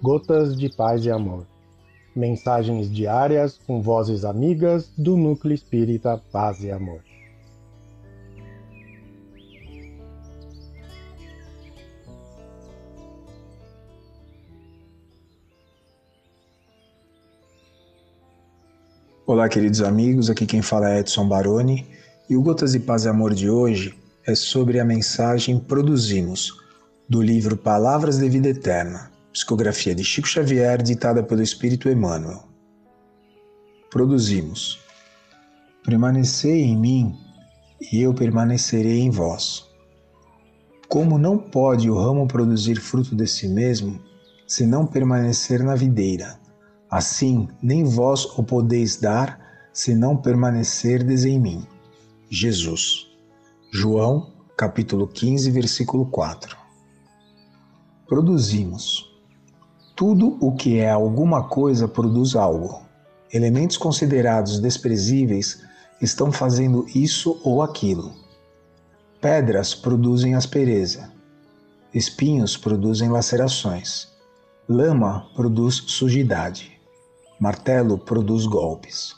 Gotas de Paz e Amor. Mensagens diárias com vozes amigas do Núcleo Espírita Paz e Amor. Olá, queridos amigos. Aqui quem fala é Edson Baroni e o Gotas de Paz e Amor de hoje é sobre a mensagem Produzimos, do livro Palavras de Vida Eterna, psicografia de Chico Xavier, ditada pelo Espírito Emmanuel. Produzimos. Permanecei em mim e eu permanecerei em vós. Como não pode o ramo produzir fruto de si mesmo, se não permanecer na videira, assim nem vós o podeis dar, se não permanecerdes em mim. Jesus. João, capítulo 15, versículo 4. Produzimos. Tudo o que é alguma coisa produz algo. Elementos considerados desprezíveis estão fazendo isso ou aquilo. Pedras produzem aspereza. Espinhos produzem lacerações. Lama produz sujidade. Martelo produz golpes.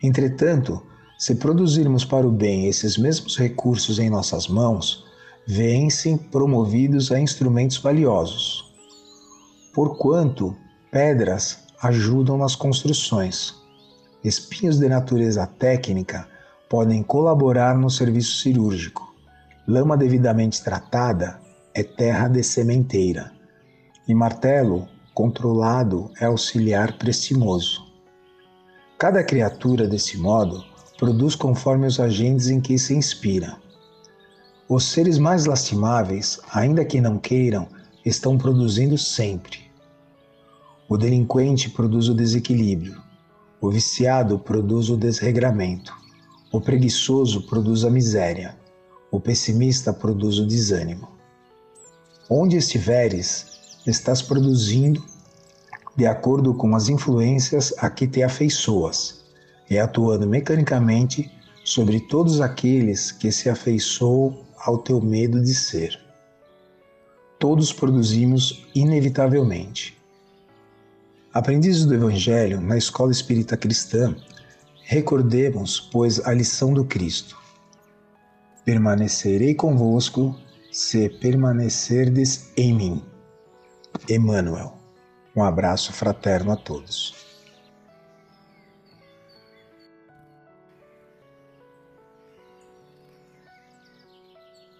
Entretanto, se produzirmos para o bem esses mesmos recursos em nossas mãos, vêm-se promovidos a instrumentos valiosos. Porquanto pedras ajudam nas construções, espinhos de natureza técnica podem colaborar no serviço cirúrgico. Lama devidamente tratada é terra de sementeira, e martelo controlado é auxiliar prestimoso. Cada criatura, desse modo, produz conforme os agentes em que se inspira. Os seres mais lastimáveis, ainda que não queiram, estão produzindo sempre. O delinquente produz o desequilíbrio, o viciado produz o desregramento, o preguiçoso produz a miséria, o pessimista produz o desânimo. Onde estiveres, estás produzindo de acordo com as influências a que te afeiçoas e atuando mecanicamente sobre todos aqueles que se afeiçoam ao teu medo de ser. Todos produzimos inevitavelmente. Aprendizes do Evangelho na escola espírita cristã, recordemos, pois, a lição do Cristo. Permanecerei convosco se permanecerdes em mim. Emmanuel. Um abraço fraterno a todos.